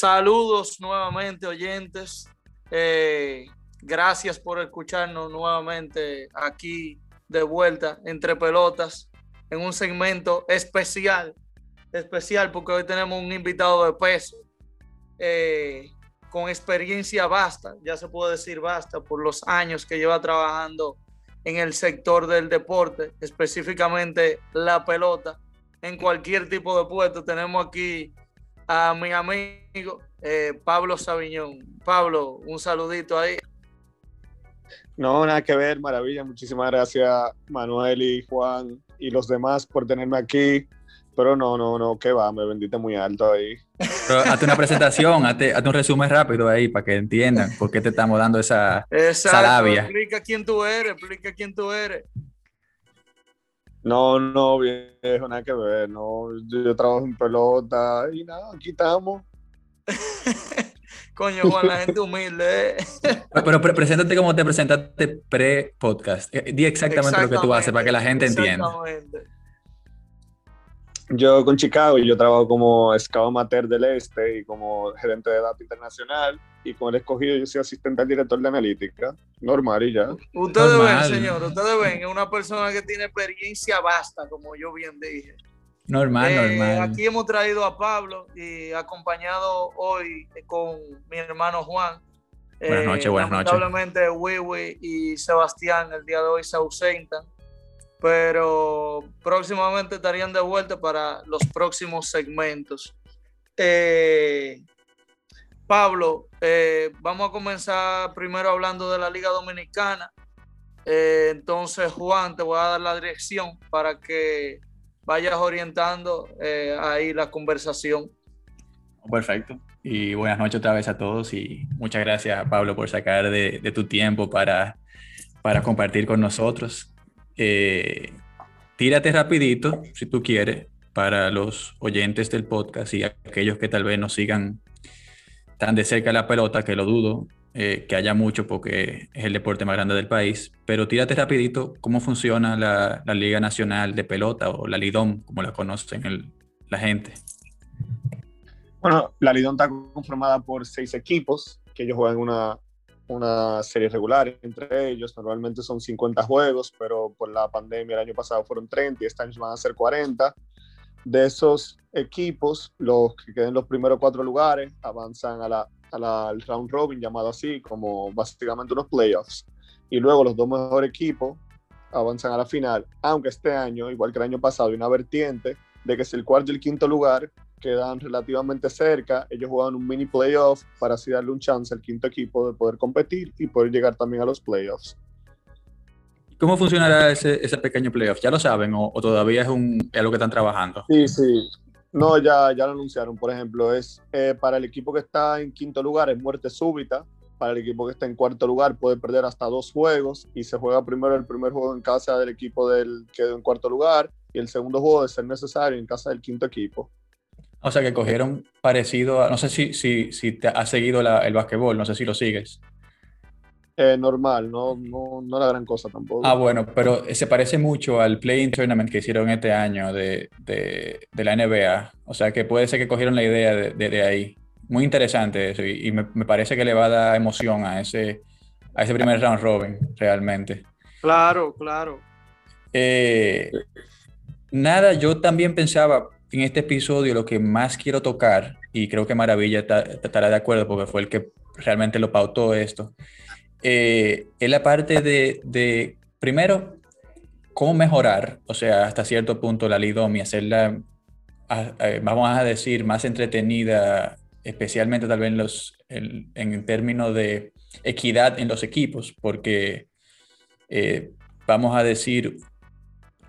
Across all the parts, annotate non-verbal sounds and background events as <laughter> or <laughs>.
Saludos nuevamente, oyentes. Eh, gracias por escucharnos nuevamente aquí de vuelta entre pelotas en un segmento especial, especial porque hoy tenemos un invitado de peso eh, con experiencia basta, ya se puede decir basta por los años que lleva trabajando en el sector del deporte, específicamente la pelota, en cualquier tipo de puesto. Tenemos aquí a mi amigo eh, Pablo Sabiñón. Pablo, un saludito ahí. No, nada que ver, maravilla. Muchísimas gracias Manuel y Juan y los demás por tenerme aquí. Pero no, no, no, que va, me vendiste muy alto ahí. Pero hazte una presentación, hazte, un resumen rápido ahí para que entiendan por qué te estamos dando esa, esa Explica quién tú eres, explica quién tú eres. No, no, viejo, nada que ver. No, yo, trabajo en pelota y nada, aquí estamos. <laughs> Coño, Juan, la gente humilde. ¿eh? Pero preséntate como te presentaste pre-podcast. Eh, di exactamente, lo que tú haces para que la gente entienda. Yo con Chicago, yo trabajo como scout amateur del Este y como gerente de datos internacional. Y con el escogido, yo soy asistente al director de analítica. Normal y ya. Ustedes ven, señor, ustedes ven, es una persona que tiene experiencia vasta, como yo bien dije. Normal, eh, normal. Aquí hemos traído a Pablo y acompañado hoy con mi hermano Juan. Buenas noches, eh, buenas noches. Lamentablemente, Wiwi y Sebastián el día de hoy se ausentan pero próximamente estarían de vuelta para los próximos segmentos. Eh, Pablo, eh, vamos a comenzar primero hablando de la Liga Dominicana. Eh, entonces, Juan, te voy a dar la dirección para que vayas orientando ahí la conversación. Perfecto. Y buenas noches otra vez a todos y muchas gracias, Pablo, por sacar de, de tu tiempo para, para compartir con nosotros. Eh, tírate rapidito, si tú quieres, para los oyentes del podcast y aquellos que tal vez no sigan tan de cerca la pelota, que lo dudo, eh, que haya mucho porque es el deporte más grande del país, pero tírate rapidito cómo funciona la, Liga Nacional de Pelota o la Lidom, como la conocen la gente. Bueno, la Lidom está conformada por seis equipos que ellos juegan una, una serie regular entre ellos. Normalmente son 50 juegos, pero por la pandemia el año pasado fueron 30 y este año van a ser 40. De esos equipos, los que queden los primeros cuatro lugares avanzan a la, al round robin, llamado así, como básicamente unos playoffs. Y luego los dos mejores equipos avanzan a la final, aunque este año, igual que el año pasado, hay una vertiente de que si el cuarto y el quinto lugar quedan relativamente cerca. Ellos juegan un mini playoff para así darle un chance al quinto equipo de poder competir y poder llegar también a los playoffs. ¿Cómo funcionará ese, ese pequeño playoff? ¿Ya lo saben o, todavía es, un, algo que están trabajando? Sí, sí. No, ya, ya lo anunciaron. Por ejemplo, es eh, para el equipo que está en quinto lugar es muerte súbita. Para el equipo que está en cuarto lugar puede perder hasta dos juegos y se juega primero el primer juego en casa del equipo del que quedó en cuarto lugar y el segundo juego de ser necesario en casa del quinto equipo. O sea, que cogieron parecido a, no sé si, si, si te has seguido el basquetbol, no sé si lo sigues. Eh, normal, no, no, no, la gran cosa tampoco. Ah, bueno, pero se parece mucho al Playing Tournament que hicieron este año de, de, de la NBA. O sea, que puede ser que cogieron la idea de, de ahí. Muy interesante eso y, me, me, parece que le va a dar emoción a ese, a ese primer round robin, realmente. Claro, claro. Eh, nada, yo también pensaba, en este episodio lo que más quiero tocar, y creo que Maravilla estará de acuerdo porque fue el que realmente lo pautó esto, eh, es la parte de, primero, cómo mejorar, o sea, hasta cierto punto la Lidomi, hacerla, vamos a decir, más entretenida, especialmente tal vez en, los, en, términos de equidad en los equipos, porque eh, vamos a decir,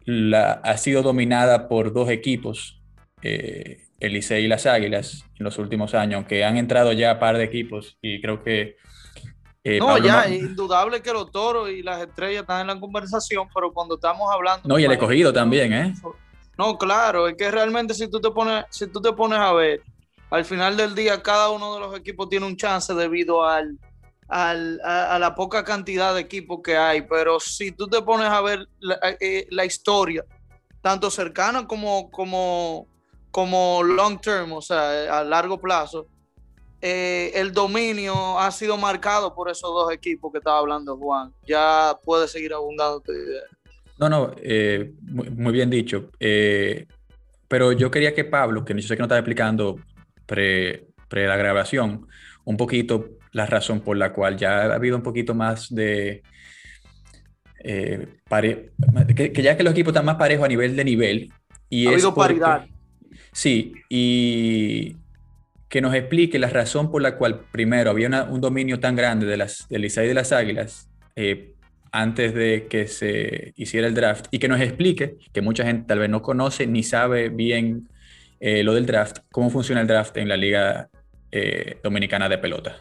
la, ha sido dominada por dos equipos eh, el Licey y las Águilas en los últimos años, que han entrado ya a par de equipos y creo que... Eh, no, ya, es indudable que los toros y las estrellas están en la conversación, pero cuando estamos hablando... No, y el escogido también, ¿eh? No, claro, es que realmente si tú te pones, si tú te pones a ver, al final del día cada uno de los equipos tiene un chance debido al, al a, la poca cantidad de equipos que hay, pero si tú te pones a ver la, eh, la historia, tanto cercana como, como, como long term, o sea, a largo plazo, eh, el dominio ha sido marcado por esos dos equipos que estaba hablando Juan. Ya puede seguir abundando tu idea. No, no, eh, muy, bien dicho. Eh, pero yo quería que Pablo, que yo sé que no estaba explicando pre, pre, la grabación, un poquito la razón por la cual ya ha habido un poquito más de... que, ya que los equipos están más parejos a nivel de nivel. Y ha habido paridad. Sí, y que nos explique la razón por la cual, primero, había un dominio tan grande de las, del de las Águilas eh, antes de que se hiciera el draft y que nos explique, que mucha gente tal vez no conoce ni sabe bien eh, lo del draft, cómo funciona el draft en la Liga eh, Dominicana de Pelota.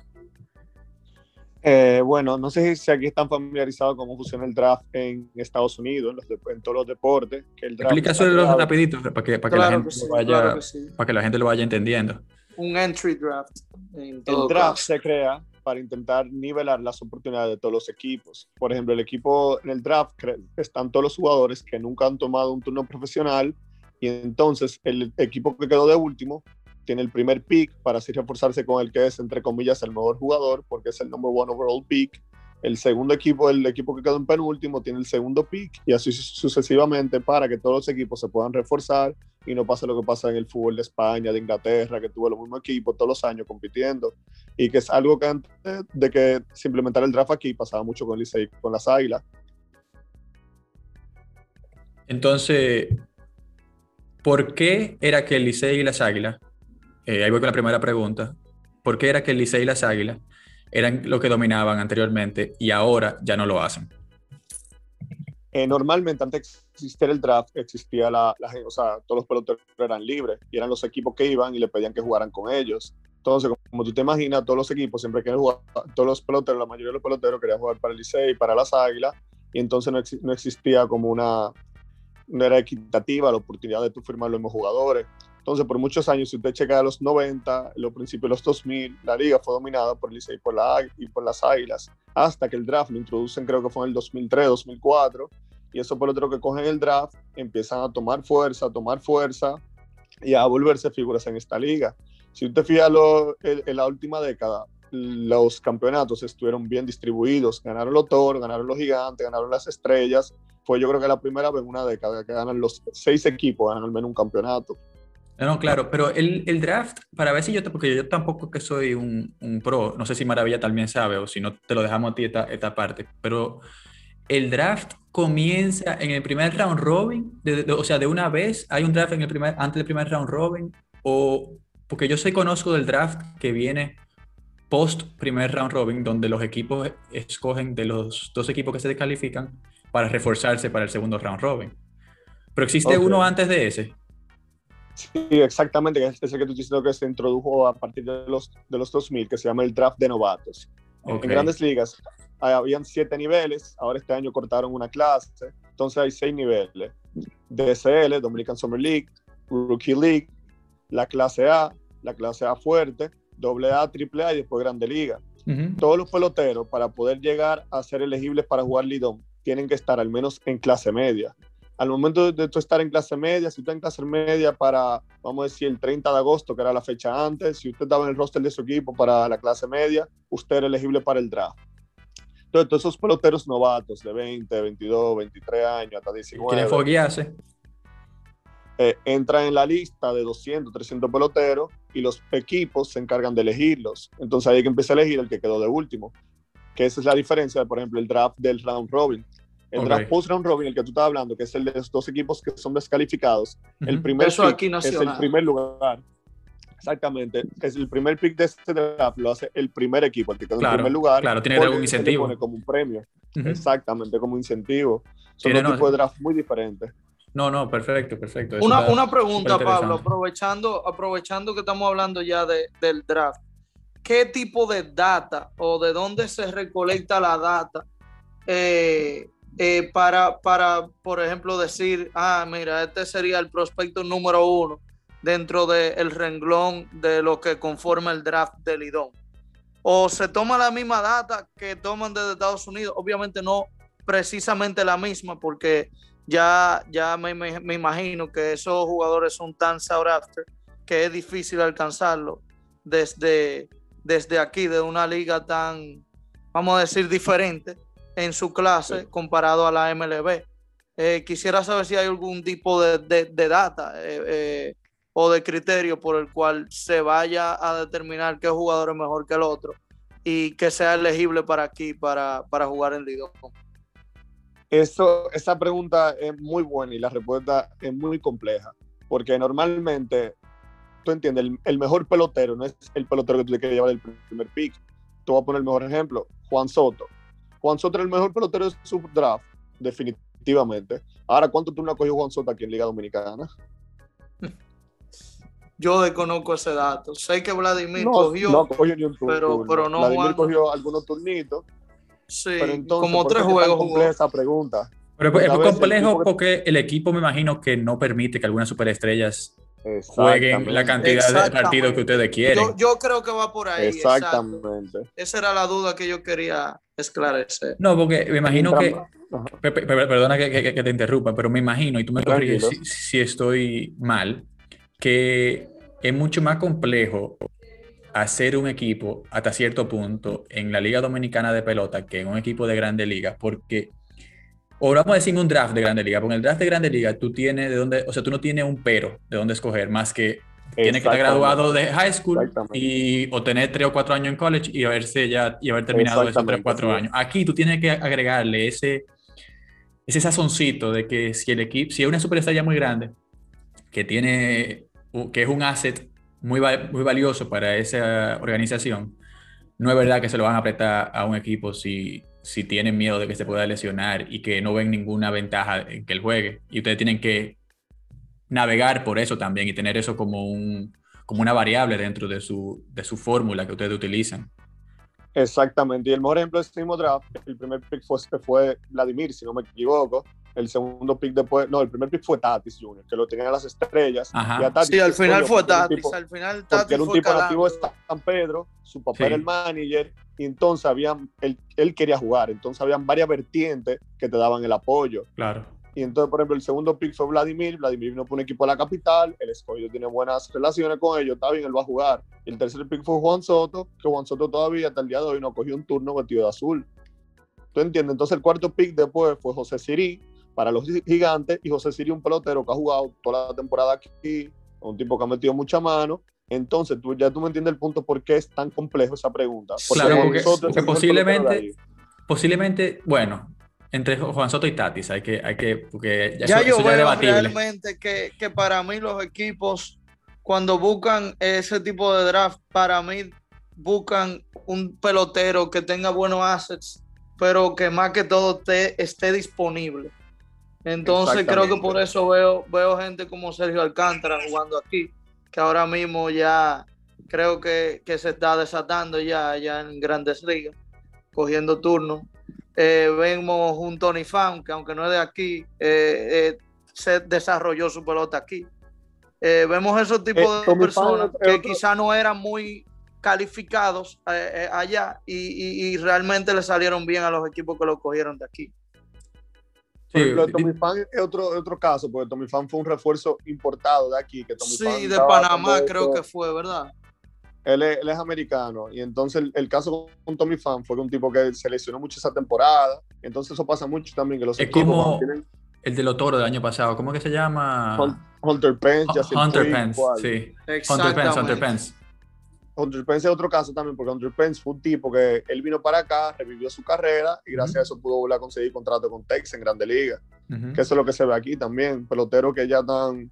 Bueno, no sé si aquí están familiarizados cómo funciona el draft en Estados Unidos, en, todos los deportes. Que el draft Explica eso rapidito para que, para, que la gente vaya, para que la gente lo vaya entendiendo un entry draft. el draft se crea para intentar nivelar las oportunidades de todos los equipos. Por ejemplo, el equipo en el draft están todos los jugadores que nunca han tomado un turno profesional y entonces el equipo que quedó de último tiene el primer pick para así reforzarse con el que es, entre comillas, el mejor jugador porque es el number one overall pick el segundo equipo, el equipo que quedó en penúltimo, tiene el segundo pick y así sucesivamente para que todos los equipos se puedan reforzar y no pase lo que pasa en el fútbol de España, de Inglaterra, que tuvo los mismos equipos todos los años compitiendo y que es algo que antes de que se implementara el draft aquí pasaba mucho con, el con las Águilas. Entonces, ¿por qué era que el Licey y las Águilas, eh, ahí voy con la primera pregunta, ¿por qué era que el Licey y las Águilas eran lo que dominaban anteriormente y ahora ya no lo hacen. Eh, normalmente antes de existir el draft existía la, o sea, todos los peloteros eran libres y eran los equipos que iban y le pedían que jugaran con ellos. Entonces, como tú te imaginas, todos los equipos siempre quieren jugar, todos los peloteros, la mayoría de los peloteros querían jugar para el Licey, para las Águilas, y entonces no, no existía como una, no era equitativa la oportunidad de tú firmar los mismos jugadores. Entonces, por muchos años, si usted checa a los 90, los principios de los 2000, la liga fue dominada por Licey y por, la, y por las Águilas, hasta que el draft lo introducen, creo que fue en el 2003, 2004, y eso por otro que cogen el draft, empiezan a tomar fuerza, a tomar fuerza y a volverse figuras en esta liga. Si usted fija lo, en, la última década, los campeonatos estuvieron bien distribuidos, ganaron los toros, ganaron los gigantes, ganaron las estrellas, fue yo creo que la primera vez en una década que ganan los seis equipos, ganan al menos un campeonato. No, claro, pero el, el, draft, para ver si yo, porque yo tampoco que soy un, un, pro, no sé si Maravilla también sabe o si no te lo dejamos a ti esta, esta parte, pero el draft comienza en el primer round robin, o sea, de una vez hay un draft en el primer, antes del primer round robin, o porque yo sé, conozco del draft que viene post primer round robin, donde los equipos escogen de los dos equipos que se descalifican para reforzarse para el segundo round robin. Pero existe uno antes de ese. Sí, exactamente, es el que tú diciendo que se introdujo a partir de los, de los 2000, que se llama el draft de novatos. En grandes ligas habían siete niveles, ahora este año cortaron una clase, entonces hay seis niveles. DSL, Dominican Summer League, Rookie League, la clase A, la clase A fuerte, doble A, triple A y después Grande Liga. Todos los peloteros para poder llegar a ser elegibles para jugar Lidón tienen que estar al menos en clase media al momento de tú estar en clase media, si usted en clase media para, vamos a decir, el 30 de agosto, que era la fecha antes, si usted estaba en el roster de su equipo para la clase media, usted era elegible para el draft. Entonces, todos esos peloteros novatos de 20, 22, 23 años, hasta 19. ¿Quieren foguearse? Eh, entran en la lista de 200, 300 peloteros y los equipos se encargan de elegirlos. Entonces ahí hay que empezar a elegir el que quedó de último. Que esa es la diferencia, por ejemplo, el draft del round robin. El draft post round robin, el que tú estás hablando, que es el de los dos equipos que son descalificados, el primer pick es el primer lugar. Exactamente, es el primer pick de este draft, lo hace el primer equipo, el que en primer lugar. Claro, tiene algún incentivo. pone como un premio. Exactamente, como incentivo. Son dos tipos de draft muy diferentes. No, no, perfecto, perfecto. una, una pregunta, Pablo, aprovechando, aprovechando que estamos hablando ya de, del draft. ¿Qué tipo de data o de dónde se recolecta la data eh, eh, para, para, por ejemplo, decir, ah, mira, este sería el prospecto número uno dentro del renglón de lo que conforma el draft del Lidón. O se toma la misma data que toman desde Estados Unidos, obviamente no precisamente la misma, porque ya, ya me, me, imagino que esos jugadores son tan sought after que es difícil alcanzarlo desde, desde aquí, de una liga tan, vamos a decir, diferente en su clase comparado a la MLB. Eh, quisiera saber si hay algún tipo de, data eh, eh, o de criterio por el cual se vaya a determinar qué jugador es mejor que el otro y que sea elegible para aquí, para, para jugar en Liga. Eso, esa pregunta es muy buena y la respuesta es muy compleja, porque normalmente, tú entiendes, el, mejor pelotero no es el pelotero que tú le quieres llevar el primer pick. Te voy a poner el mejor ejemplo, Juan Soto. Juan Soto es el mejor pelotero de su draft, definitivamente. Ahora, ¿cuánto tú no has cogido Juan Soto aquí en Liga Dominicana? <laughs> Yo desconozco ese dato. Sé que Vladimir cogió, no cogió ni un pero, pero no Vladimir cogió algunos turnitos Sí, como tres juegos. jugó. esa pregunta. Pero es complejo porque el equipo me imagino que no permite que algunas superestrellas jueguen la cantidad de partidos que ustedes quieren. Yo, creo que va por ahí. Exactamente. Esa era la duda que yo quería esclarecer. No, porque me imagino que... Perdona que, te interrumpa, pero me imagino, y tú me corriges si estoy mal, que es mucho más complejo hacer un equipo hasta cierto punto en la Liga Dominicana de Pelota que en un equipo de Grande Liga, porque, o vamos a decir un draft de Grande Liga, porque en el draft de Grande Liga tú tienes de dónde, o sea, tú no tienes un pero de dónde escoger, más que tienes que estar graduado de high school y o tener tres o cuatro años en college y haberse ya y haber terminado esos tres o cuatro años. Aquí tú tienes que agregarle ese, ese sazoncito de que si el equipo, si es una superestrella muy grande, que tiene, que es un asset muy, muy valioso para esa organización, no es verdad que se lo van a apretar a un equipo si, si tienen miedo de que se pueda lesionar y que no ven ninguna ventaja en que él juegue. Y ustedes tienen que navegar por eso también y tener eso como, un, como una variable dentro de su, de su fórmula que ustedes utilizan. Exactamente. Y el mejor ejemplo de este mismo draft, el primer pick fue, fue Vladimir, si no me equivoco, el segudo pick después, no, el primer pick fue Tatis Jr., que lo tenían las estrellas. sí, al final fue Tatis, al final Tatis era un tipo nativo de San Pedro, su papá era el manager, y entonces habían, él, él, quería jugar, entonces habían varias vertientes que te daban el apoyo. Claro. Y entonces, por ejemplo, el segundo pick fue Vladimir, Vladimir vino por un equipo de la capital, el escogido tiene buenas relaciones con ellos, está bien, él va a jugar. Y el tercer pick fue Juan Soto, que Juan Soto todavía hasta el día de hoy no cogió un turno vestido de azul. ¿Tú entiendes? Entonces el cuarto pick después fue José Sirí, para los gigantes y José Sirio un pelotero que ha jugado toda la temporada aquí, un tipo que ha metido mucha mano. Entonces, tú, ya tú me entiendes el punto por qué es tan complejo esa pregunta. claro, porque, posiblemente, posiblemente, bueno, entre Juan Soto y Tatis, hay que, hay que, porque ya, yo veo realmente que, que para mí los equipos, cuando buscan ese tipo de draft, para mí buscan un pelotero que tenga buenos assets, pero que más que todo esté disponible. Entonces creo que por eso veo, veo gente como Sergio Alcántara jugando aquí, que ahora mismo ya creo que, se está desatando ya, ya en grandes ligas, cogiendo turnos. Eh, vemos un Tony Fan, que aunque no es de aquí, eh, eh, se desarrolló su pelota aquí. vemos esos tipos de personas que quizá no eran muy calificados allá y, y, realmente le salieron bien a los equipos que lo cogieron de aquí. Por ejemplo, Tommy Fan es otro, otro caso, porque Tommy Fan fue un refuerzo importado de aquí. Que Tommy sí, de Panamá creo que fue, ¿verdad? Él es, él es americano y entonces el, caso con Tommy Fan fue un tipo que se lesionó mucho esa temporada. Entonces eso pasa mucho también que los es como el de los toros del año pasado. ¿Cómo que se llama? Hunter Pence. Hunter Pence, sí. Hunter Pence, Hunter Pence. Hunter Pence es otro caso también, porque Hunter Pence fue un tipo que él vino para acá, revivió su carrera y gracias a eso pudo volver a conseguir contrato con Texas en Grande Liga. Que eso es lo que se ve aquí también. Peloteros que ya están,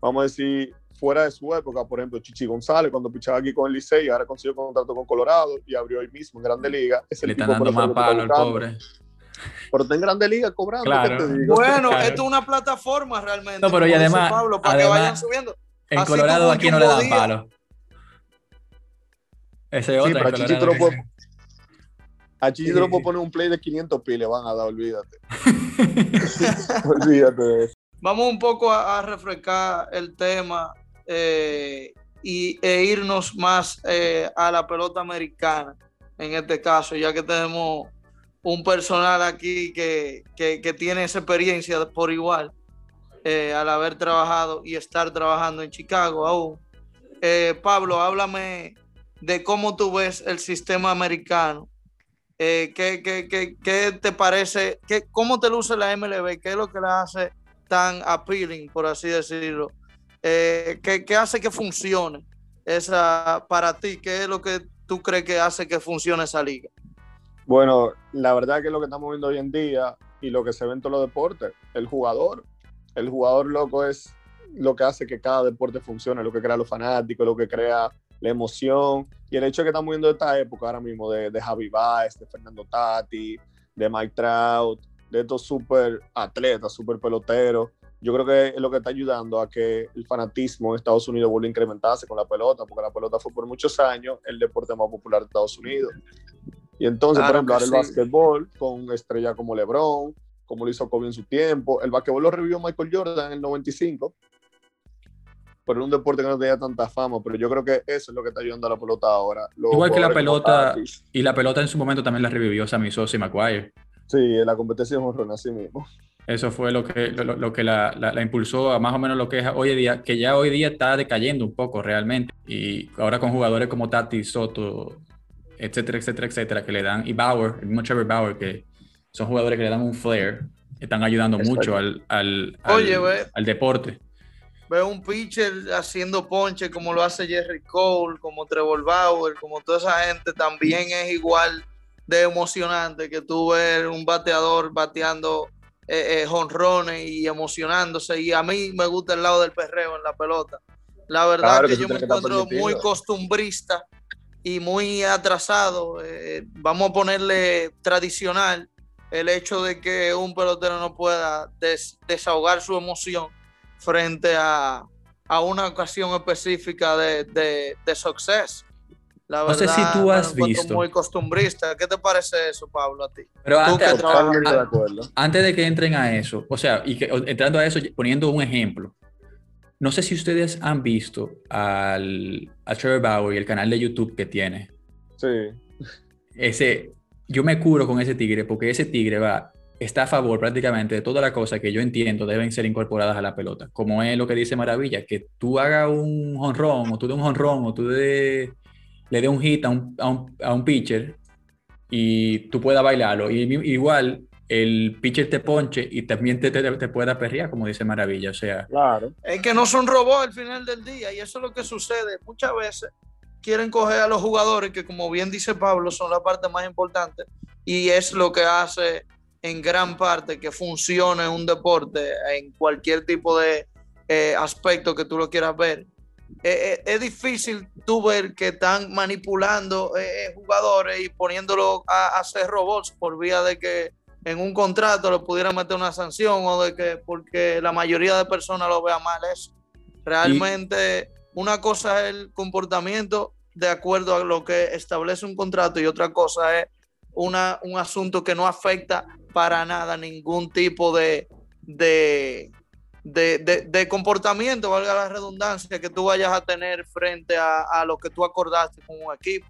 vamos a decir, fuera de su época. Por ejemplo, Chichi González, cuando pichaba aquí con el Licey, ahora consiguió contrato con Colorado y abrió hoy mismo en Grande Liga. Es el Le están dando más palo al pobre. Pero está en Grande Liga cobrando. Bueno, <laughs> esto es una plataforma realmente. No, pero y además, para que vayan subiendo. En Colorado aquí no le dan palo. Ese es otra. Sí, a Chichi te lo puedo poner un play de 500 piles, van a dar, olvídate. <laughs> <laughs> olvídate de eso. Vamos un poco a, refrescar el tema eh, y, e irnos más eh, a la pelota americana, en este caso, ya que tenemos un personal aquí que, que, tiene esa experiencia por igual, eh, al haber trabajado y estar trabajando en Chicago aún. Pablo, háblame de cómo tú ves el sistema americano. Eh, ¿qué, qué, qué, qué, te parece? Qué, ¿Cómo te luce la MLB? ¿Qué es lo que la hace tan appealing, por así decirlo? Eh, ¿qué, ¿Qué hace que funcione esa para ti? ¿Qué es lo que tú crees que hace que funcione esa liga? Bueno, la verdad que lo que estamos viendo hoy en día y lo que se ve en todos los deportes, el jugador, el jugador loco es lo que hace que cada deporte funcione, lo que crea los fanáticos, lo que crea la emoción. Y el hecho de que estamos viendo esta época ahora mismo de, de Javi Baez, de Fernando Tati, de Mike Trout, de estos super atletas, super peloteros, yo creo que es lo que está ayudando a que el fanatismo en Estados Unidos vuelva a incrementarse con la pelota, porque la pelota fue por muchos años el deporte más popular de Estados Unidos. Y entonces, por ejemplo, ahora el básquetbol con estrellas como LeBron, como lo hizo Kobe en su tiempo. El básquetbol lo revivió Michael Jordan en el 95, pero era un deporte que no tenía tanta fama, pero yo creo que eso es lo que está ayudando a la pelota ahora. Igual que la pelota, y la pelota en su momento también la revivió Sammy Sosa y McGuire. Sí, en la competencia de honrón así mismo. Eso fue lo que, lo, lo que la, la, la, impulsó a más o menos lo que es hoy en día, que ya hoy día está decayendo un poco realmente. Y ahora con jugadores como Tati, Soto, etcétera, etcétera, etcétera, que le dan, y Bauer, el mismo Trevor Bauer, que son jugadores que le dan un flair, están ayudando mucho al, al, Oye, al, al deporte veo un pitcher haciendo ponche como lo hace Jerry Cole, como Trevor Bauer, como toda esa gente, también es igual de emocionante que tú ver un bateador bateando eh, eh, jonrones y emocionándose. Y a mí me gusta el lado del perreo en la pelota. La verdad claro que, que yo me encuentro muy costumbrista y muy atrasado. Eh, vamos a ponerle tradicional el hecho de que un pelotero no pueda des desahogar su emoción frente a, a una ocasión específica de, de, de success. La verdad, no sé si tú has visto. Muy costumbrista. ¿Qué te parece eso, Pablo, a ti? Pero antes, a, antes, de que entren a eso, o sea, y que, entrando a eso, poniendo un ejemplo. No sé si ustedes han visto al, a Trevor Bauer y el canal de YouTube que tiene. Sí. Ese, yo me curo con ese tigre porque ese tigre va está a favor prácticamente de todas las cosas que yo entiendo deben ser incorporadas a la pelota, como es lo que dice Maravilla, que tú hagas un honrón, o tú de un honrón, o tú de, le dé un hit a un, a un, a un pitcher y tú puedas bailarlo. Y igual el pitcher te ponche y también te, te, te, pueda perrear, como dice Maravilla. O sea, claro. Es que no son robots al final del día y eso es lo que sucede. Muchas veces quieren coger a los jugadores que, como bien dice Pablo, son la parte más importante y es lo que hace en gran parte que funcione un deporte en cualquier tipo de eh, aspecto que tú lo quieras ver. Eh, eh, es difícil tú ver que están manipulando jugadores y poniéndolo a, a, hacer robots por vía de que en un contrato le pudieran meter una sanción o de que porque la mayoría de personas lo vea mal eso. Realmente una cosa es el comportamiento de acuerdo a lo que establece un contrato y otra cosa es una, un asunto que no afecta para nada ningún tipo de, de, de, de, de, comportamiento, valga la redundancia, que tú vayas a tener frente a, a lo que tú acordaste con un equipo.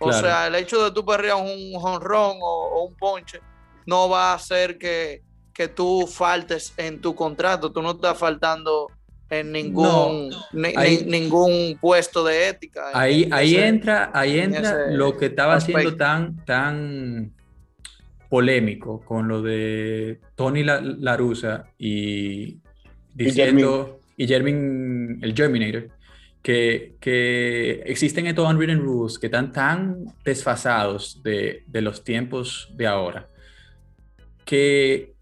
O claro. sea, el hecho de tú perrear un jonrón o, o, un ponche no va a hacer que, que, tú faltes en tu contrato. Tú no estás faltando en ningún, no, ni, ahí, ningún puesto de ética. Ahí, en, ahí ese, entra, ahí entra lo que estaba aspecto. haciendo tan, tan polémico con lo de Tony La, La Russa y diciendo, y Germin, el Germinator, que, que, existen estos unwritten rules que están tan desfasados de, de, los tiempos de ahora, que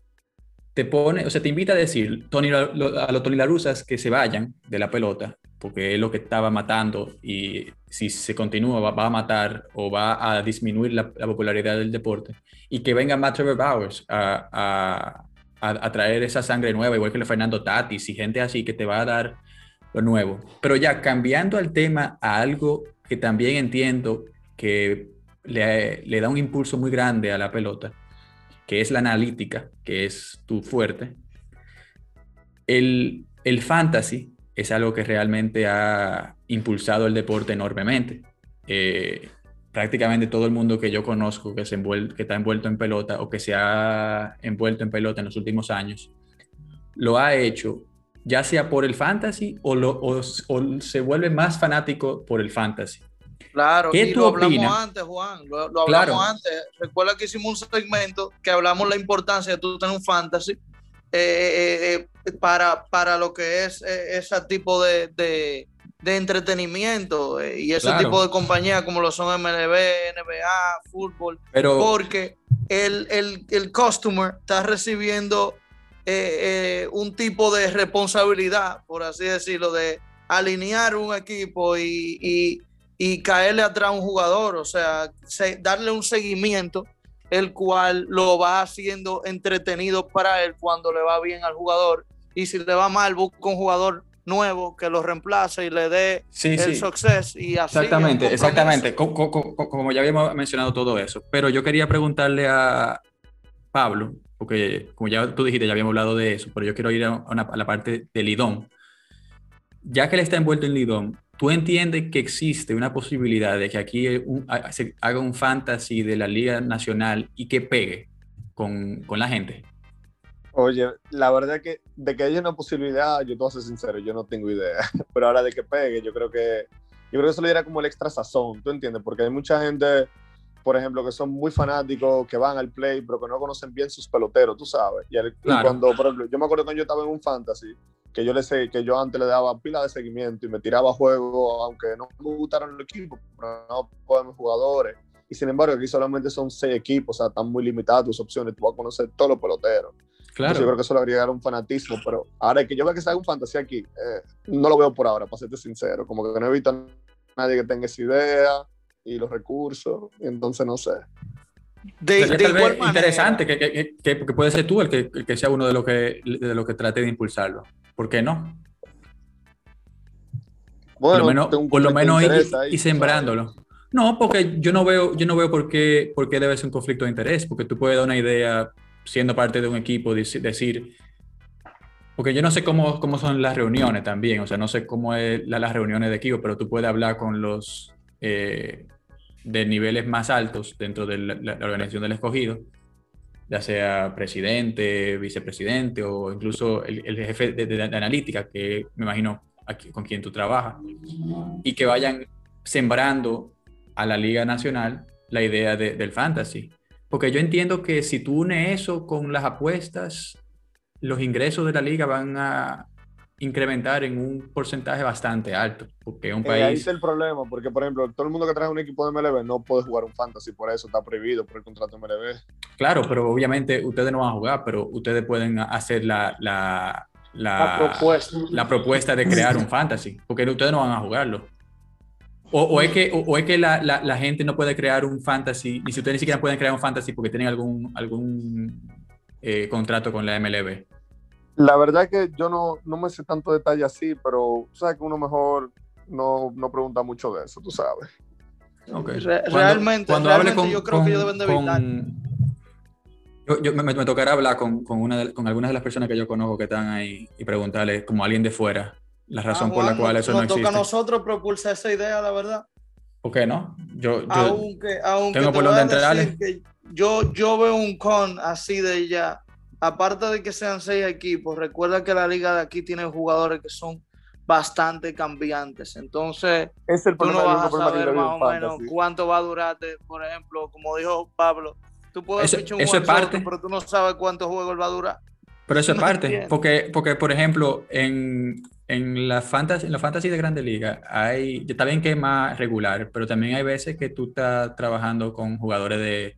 te pone, o sea, te invita a decir Tony, a los Tony La Rusas que se vayan de la pelota, porque es lo que estaba matando y si se continúa va, a matar o va a disminuir la, la, popularidad del deporte y que venga Matt Trevor Bowers a, a, a, traer esa sangre nueva, igual que el Fernando Tatis y gente así que te va a dar lo nuevo. Pero ya cambiando el tema a algo que también entiendo que le, le da un impulso muy grande a la pelota, que es la analítica, que es tu fuerte. El, el fantasy es algo que realmente ha impulsado el deporte enormemente. Eh, prácticamente todo el mundo que yo conozco que, se que está envuelto en pelota o que se ha envuelto en pelota en los últimos años, lo ha hecho ya sea por el fantasy o, lo, o, o se vuelve más fanático por el fantasy. Claro, y lo hablamos antes, Juan, lo, hablamos antes. Recuerda que hicimos un segmento que hablamos la importancia de tú tener un fantasy eh, eh, para, para lo que es ese tipo de, de, entretenimiento y ese tipo de compañía como lo son MLB, NBA, fútbol, porque el, el, el customer está recibiendo un tipo de responsabilidad, por así decirlo, de alinear un equipo y y caerle atrás a un jugador, o sea, darle un seguimiento, el cual lo va haciendo entretenido para él cuando le va bien al jugador. Y si le va mal, busca un jugador nuevo que lo reemplace y le dé el success y así. Exactamente, exactamente. Como, ya habíamos mencionado todo eso. Pero yo quería preguntarle a Pablo, porque como ya tú dijiste, ya habíamos hablado de eso, pero yo quiero ir a, a la parte del Lidón. Ya que él está envuelto en Lidón, ¿Tú entiendes que existe una posibilidad de que aquí se haga un fantasy de la Liga Nacional y que pegue con, con la gente? Oye, la verdad que de que haya una posibilidad, yo te voy a ser sincero, yo no tengo idea. <laughs> Pero ahora de que pegue, yo creo que yo creo que eso le diera como el extra sazón, ¿tú entiendes? Porque hay mucha gente, por ejemplo, que son muy fanáticos, que van al play, pero que no conocen bien sus peloteros, tú sabes. Y, cuando, por ejemplo, yo me acuerdo cuando yo estaba en un fantasy, que yo le sé que yo antes le daba pila de seguimiento y me tiraba juego, aunque no me gustaron los equipos, pero no podemos jugadores. Y sin embargo, aquí solamente son seis equipos, o sea, están muy limitadas tus opciones, tú vas a conocer todos los peloteros. Claro. yo creo que eso le agregar un fanatismo, pero ahora que yo vea que se haga un fantasía aquí, eh, no lo veo por ahora, para serte sincero, como que no he visto a nadie que tenga esa idea y los recursos, y entonces no sé. De, de interesante que, que, que, puede ser tú el que, el que sea uno de los que, de lo que trate de impulsarlo. ¿Por qué no? Bueno, por lo menos, por lo menos y, sembrándolo. No, porque yo no veo, yo no veo por qué, por qué debe ser un conflicto de interés, porque tú puedes dar una idea siendo parte de un equipo, decir, porque yo no sé cómo, cómo son las reuniones también, o sea, no sé cómo es las reuniones de equipo, pero tú puedes hablar con los eh, de niveles más altos dentro de la organización del escogido ya sea presidente, vicepresidente o incluso el, jefe de, analítica, que me imagino con quien tú trabajas, y que vayan sembrando a la Liga Nacional la idea del fantasy. Porque yo entiendo que si tú unes eso con las apuestas, los ingresos de la liga van a, incrementar en un porcentaje bastante alto, porque es un país... ahí está el problema, porque por ejemplo, todo el mundo que trae un equipo de MLB no puede jugar un fantasy, por eso está prohibido por el contrato de MLB. Claro, pero obviamente ustedes no van a jugar, pero ustedes pueden hacer la, la, la, propuesta. la propuesta de crear un fantasy, porque ustedes no van a jugarlo. O, o, es que, o, es que la, la, la, gente no puede crear un fantasy, ni si ustedes ni siquiera pueden crear un fantasy porque tienen algún, algún eh, contrato con la MLB. La verdad es que yo no, no me sé tanto detalle así, pero sabes que uno mejor no, no pregunta mucho de eso, tú sabes. Okay. realmente, cuando, hable con, yo creo que ellos deben de evitar. Yo, yo me, me, tocará hablar con, con, una con algunas de las personas que yo conozco que están ahí y preguntarle, como alguien de fuera, la razón por la cual eso no existe. Nos toca a nosotros propulsar esa idea, la verdad. ¿Por qué no? Yo, yo aunque, aunque tengo por donde entrar. Yo, yo veo un con así de ya aparte de que sean seis equipos, recuerda que la liga de aquí tiene jugadores que son bastante cambiantes. Entonces, es el tú no vas a saber más o menos cuánto va a durar, por ejemplo, como dijo Pablo, tú puedes eso, un eso es parte. pero tú no sabes cuántos juegos va a durar. Pero eso es <laughs> parte, porque, porque por ejemplo, en, en la fantasy, en la fantasy de Grande Liga hay, está bien que es más regular, pero también hay veces que tú estás trabajando con jugadores de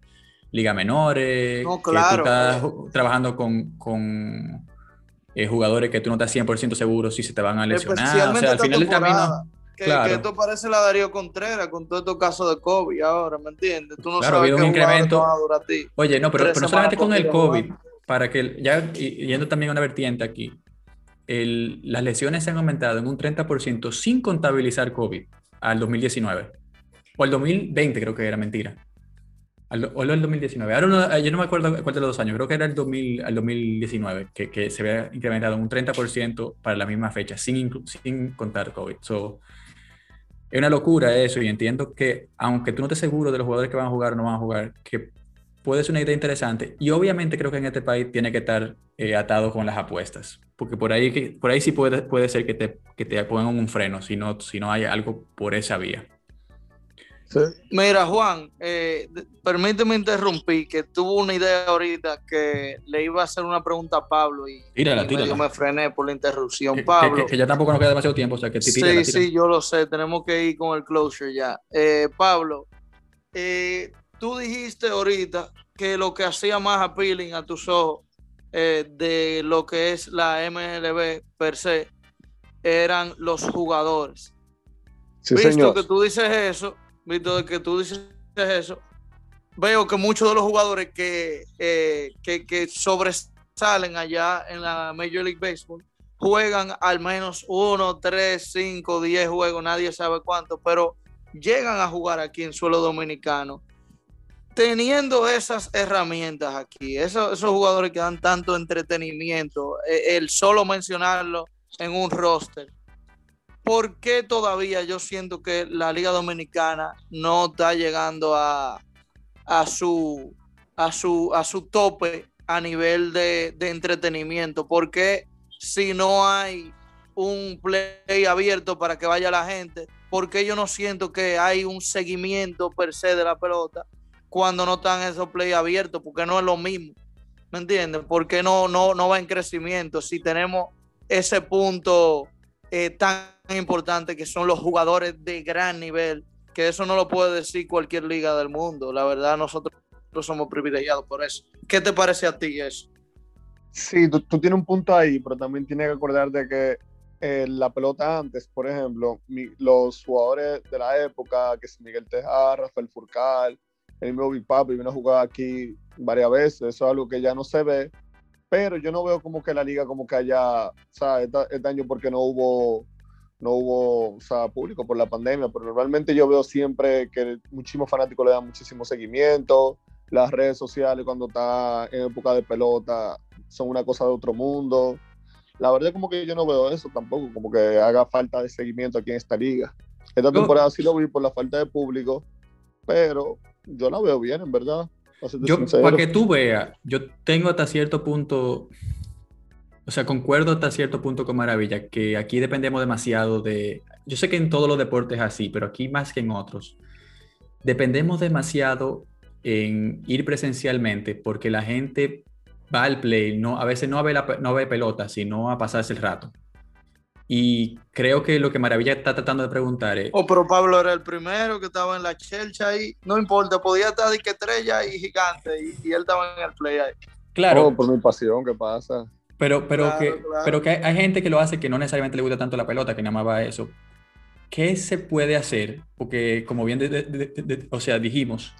liga menores, no, claro, que tú estás trabajando con, con eh, jugadores que tú no estás 100% seguro si se te van a lesionar. O sea, al final del camino... Que, que, esto parece la Darío Contreras con todo estos casos de COVID ahora, ¿me entiendes? Tú no claro, sabes un incremento. A ti. Oye, no, pero, pero no solamente con el COVID, para que ya yendo también a una vertiente aquí, el, las lesiones se han aumentado en un 30% sin contabilizar COVID al 2019. O al 2020 creo que era mentira. Al, o el 2019. Ahora no, yo no me acuerdo cuál de los dos años, creo que era el 2000, al 2019, que, que se había incrementado un 30% para la misma fecha, sin, sin contar COVID. So, es una locura eso y entiendo que aunque tú no estés seguro de los jugadores que van a jugar o no van a jugar, que puede ser una idea interesante y obviamente creo que en este país tiene que estar eh, atado con las apuestas, porque por ahí, por ahí sí puede, puede ser que te, que te pongan un freno si no, si no hay algo por esa vía. Mira, Juan, eh, permíteme interrumpir, que tuvo una idea ahorita que le iba a hacer una pregunta a Pablo y, yo me frené por la interrupción. Pablo. Que, ya tampoco nos queda demasiado tiempo, o sea que Sí, sí, yo lo sé, tenemos que ir con el closure ya. Eh, Pablo, eh, tú dijiste ahorita que lo que hacía más appealing a tus ojos de lo que es la MLB per se eran los jugadores. Visto que tú dices eso, visto que tú dices eso, veo que muchos de los jugadores que, eh, que, sobresalen allá en la Major League Baseball juegan al menos uno, tres, cinco, diez juegos, nadie sabe cuánto, pero llegan a jugar aquí en suelo dominicano. Teniendo esas herramientas aquí, esos, jugadores que dan tanto entretenimiento, eh, el solo mencionarlo en un roster, ¿por qué todavía yo siento que la Liga Dominicana no está llegando a, su, a, su, a su tope a nivel de, entretenimiento? ¿Por qué si no hay un play abierto para que vaya la gente? ¿Por qué yo no siento que hay un seguimiento per se de la pelota cuando no están esos play abiertos? Porque no es lo mismo. ¿Me entiendes? ¿Por qué no, no, no va en crecimiento si tenemos ese punto eh, tan importante que son los jugadores de gran nivel, que eso no lo puede decir cualquier liga del mundo. La verdad, nosotros somos privilegiados por eso. ¿Qué te parece a ti eso? Sí, tú, tienes un punto ahí, pero también tienes que acordar de que eh, la pelota antes, por ejemplo, los jugadores de la época, que es Miguel Tejar, Rafael Furcal, el mismo Papi vino a jugar aquí varias veces, eso es algo que ya no se ve, pero yo no veo como que la liga como que haya, o sea, este, año porque no hubo, no hubo, o sea, público por la pandemia, pero normalmente yo veo siempre que muchísimos fanáticos le dan muchísimo seguimiento, las redes sociales cuando está en época de pelota son una cosa de otro mundo. La verdad como que yo no veo eso tampoco, como que haga falta de seguimiento aquí en esta liga. Esta temporada sí lo vi por la falta de público, pero yo la veo bien, en verdad. Yo, para que tú veas, yo tengo hasta cierto punto, o sea, concuerdo hasta cierto punto con Maravilla, que aquí dependemos demasiado de, yo sé que en todos los deportes es así, pero aquí más que en otros, dependemos demasiado en ir presencialmente porque la gente va al play, no, a veces no ve, la, no ve pelota, sino a pasarse el rato. Y creo que lo que Maravilla está tratando de preguntar es... Oh, pero Pablo era el primero que estaba en la chelcha ahí. No importa, podía estar de que estrella y gigante y, él estaba en el play ahí. Claro. Oh, por mi pasión, ¿qué pasa? Pero, pero, que, pero que hay, gente que lo hace que no necesariamente le gusta tanto la pelota, que nada más va a eso. ¿Qué se puede hacer? Porque como bien, o sea, dijimos,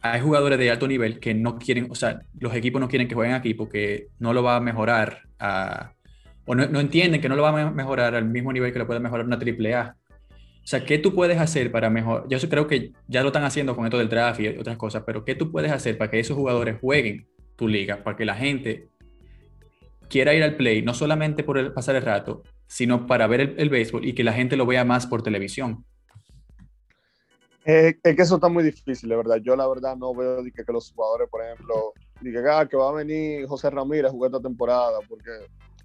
hay jugadores de alto nivel que no quieren, o sea, los equipos no quieren que jueguen aquí porque no lo va a mejorar a o no, entienden que no lo va a mejorar al mismo nivel que lo puede mejorar una AAA. O sea, ¿qué tú puedes hacer para mejorar? Yo creo que ya lo están haciendo con esto del draft y otras cosas, pero ¿qué tú puedes hacer para que esos jugadores jueguen tu liga? Para que la gente quiera ir al play, no solamente por pasar el rato, sino para ver el, béisbol y que la gente lo vea más por televisión. es que eso está muy difícil, de verdad. Yo la verdad no veo que, que los jugadores, por ejemplo, digan ah, que va a venir José Ramírez a jugar esta temporada, porque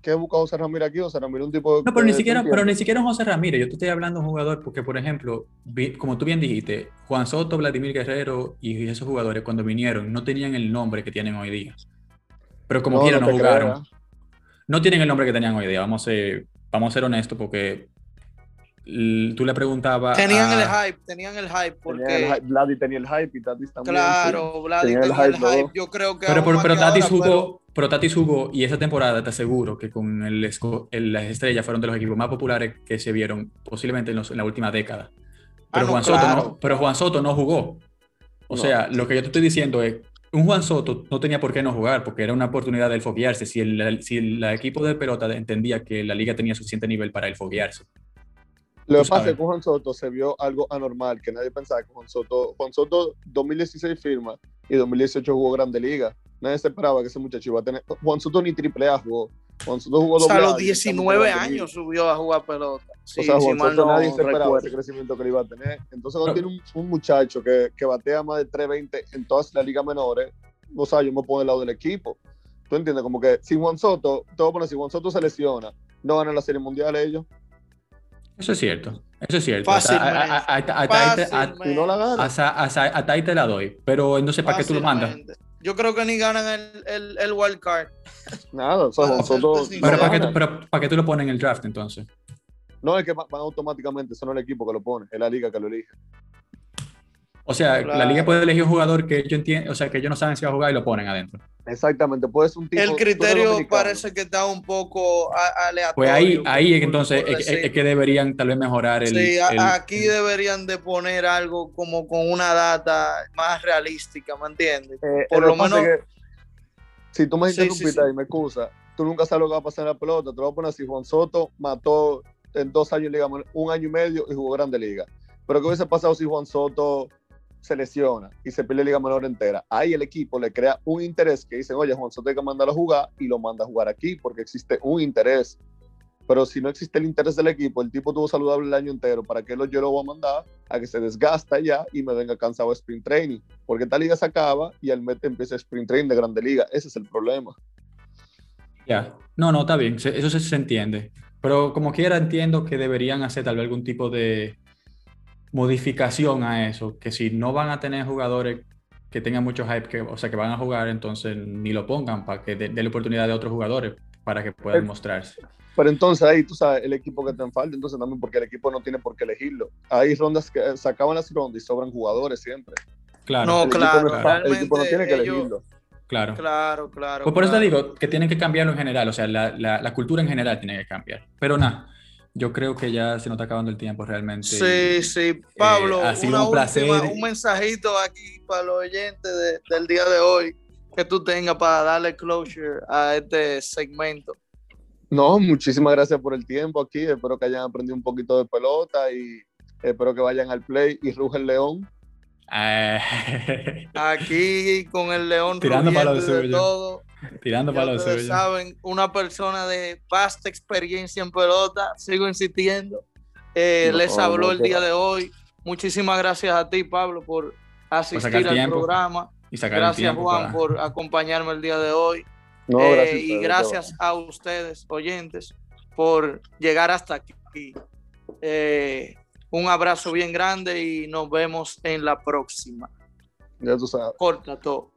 ¿Qué busca José Ramírez aquí? José Ramírez un tipo de... No, pero ni, siquiera, pero ni siquiera José Ramírez. Yo te estoy hablando de un jugador porque, por ejemplo, como tú bien dijiste, Juan Soto, Vladimir Guerrero y esos jugadores cuando vinieron no tenían el nombre que tienen hoy día. Pero como quiera no, jugaron. No tienen el nombre que tenían hoy día. Vamos a vamos a ser honestos porque tú le preguntabas. Tenían el hype, tenían el hype. Porque... Tenía tenía el hype y Tatis también. Claro, Vladi tenía, el, hype, Yo creo que. Pero, pero, Tatis jugó, pero... Tatis jugó y esa temporada te aseguro que con el, las estrellas fueron de los equipos más populares que se vieron posiblemente en, la última década. Pero, ah, Juan Soto no, pero Juan Soto no jugó. O sea, lo que yo te estoy diciendo es. Un Juan Soto no tenía por qué no jugar, porque era una oportunidad de él foguearse. Si el, si el equipo de pelota entendía que la liga tenía suficiente nivel para él foguearse. Lo que pasa es que Juan Soto se vio algo anormal, que nadie pensaba que Juan Soto, Juan Soto 2016 firma y 2018 jugó Grande Liga. Nadie se esperaba que ese muchacho iba a tener. Juan Soto ni triple A jugó. Juan Soto jugó O sea, a los 19 años subió a jugar pelota. o sea, Juan Soto nadie se esperaba ese crecimiento que le iba a tener. Entonces, cuando tiene un, muchacho que, que, batea más de 320 en todas las ligas menores, o sea, yo me pongo del lado del equipo. ¿Tú entiendes? Como que si Juan Soto, te voy a poner, si Juan Soto se lesiona, no ganan la Serie Mundial ellos. Eso es cierto. Eso es cierto. Fácilmente. Hasta ahí te la doy. Pero entonces, ¿para qué tú lo mandas? Yo creo que ni ganan el, el, el wild card. Nada, o sea, nosotros. Pero ¿para qué, pero ¿para qué tú lo pones en el draft entonces? No, es que van automáticamente, eso no es el equipo que lo pone, es la liga que lo elige. O sea, la liga puede elegir un jugador que yo entiendo, o sea, que ellos no saben si va a jugar y lo ponen adentro. Exactamente, puede ser un tipo. El criterio parece que está un poco aleatorio. Pues ahí, ahí es que entonces es, que deberían tal vez mejorar el. Sí, aquí deberían de poner algo como con una data más realística, ¿me entiendes? Eh, Por lo menos. si tú me interrumpiste y me excusa, tú nunca sabes lo que va a pasar en la pelota. Te lo voy a poner así: Juan Soto mató en dos años, digamos, un año y medio y jugó Grande Liga. Pero ¿qué hubiese pasado si Juan Soto se lesiona y se pierde la Liga Menor entera, ahí el equipo le crea un interés que dicen, oye, Juan Soto hay que mandarlo a jugar y lo manda a jugar aquí porque existe un interés. Pero si no existe el interés del equipo, el tipo tuvo saludable el año entero, ¿para qué lo, yo lo voy a mandar a que se desgasta ya y me venga cansado sprint training? Porque esta liga se acaba y el mete empieza sprint training de grande liga. Ese es el problema. Ya, no, no, está bien, eso se entiende. Pero como quiera entiendo que deberían hacer tal vez algún tipo de, modificación a eso, que si no van a tener jugadores que tengan mucho hype, que, o sea, que van a jugar, entonces ni lo pongan para que dé la oportunidad de otros jugadores para que puedan mostrarse. Pero entonces ahí tú sabes el equipo que te falta, entonces también porque el equipo no tiene por qué elegirlo. Hay rondas que se acaban las rondas y sobran jugadores siempre. Claro. No, claro. el equipo no tiene que elegirlo. Claro. Claro, claro. Pues por eso te digo que tienen que cambiarlo en general, o sea, la, la, la cultura en general tiene que cambiar. Pero nada, yo creo que ya se nos está acabando el tiempo realmente. Sí, sí. Pablo, eh, un, placer. un mensajito aquí para los oyentes del día de hoy que tú tengas para darle closure a este segmento. No, muchísimas gracias por el tiempo aquí. Espero que hayan aprendido un poquito de pelota y espero que vayan al play y ruge el león. Eh. <laughs> aquí con el león tirando para de todo. <laughs> Tirando para los Ustedes saben, una persona de vasta experiencia en pelota, sigo insistiendo. Eh, les habló el día de hoy. Muchísimas gracias a ti, Pablo, por asistir al programa. Y gracias, Juan, por acompañarme el día de hoy. Eh, y gracias a ustedes, oyentes, por llegar hasta aquí. Eh, un abrazo bien grande y nos vemos en la próxima. Ya tú sabes. Corta todo.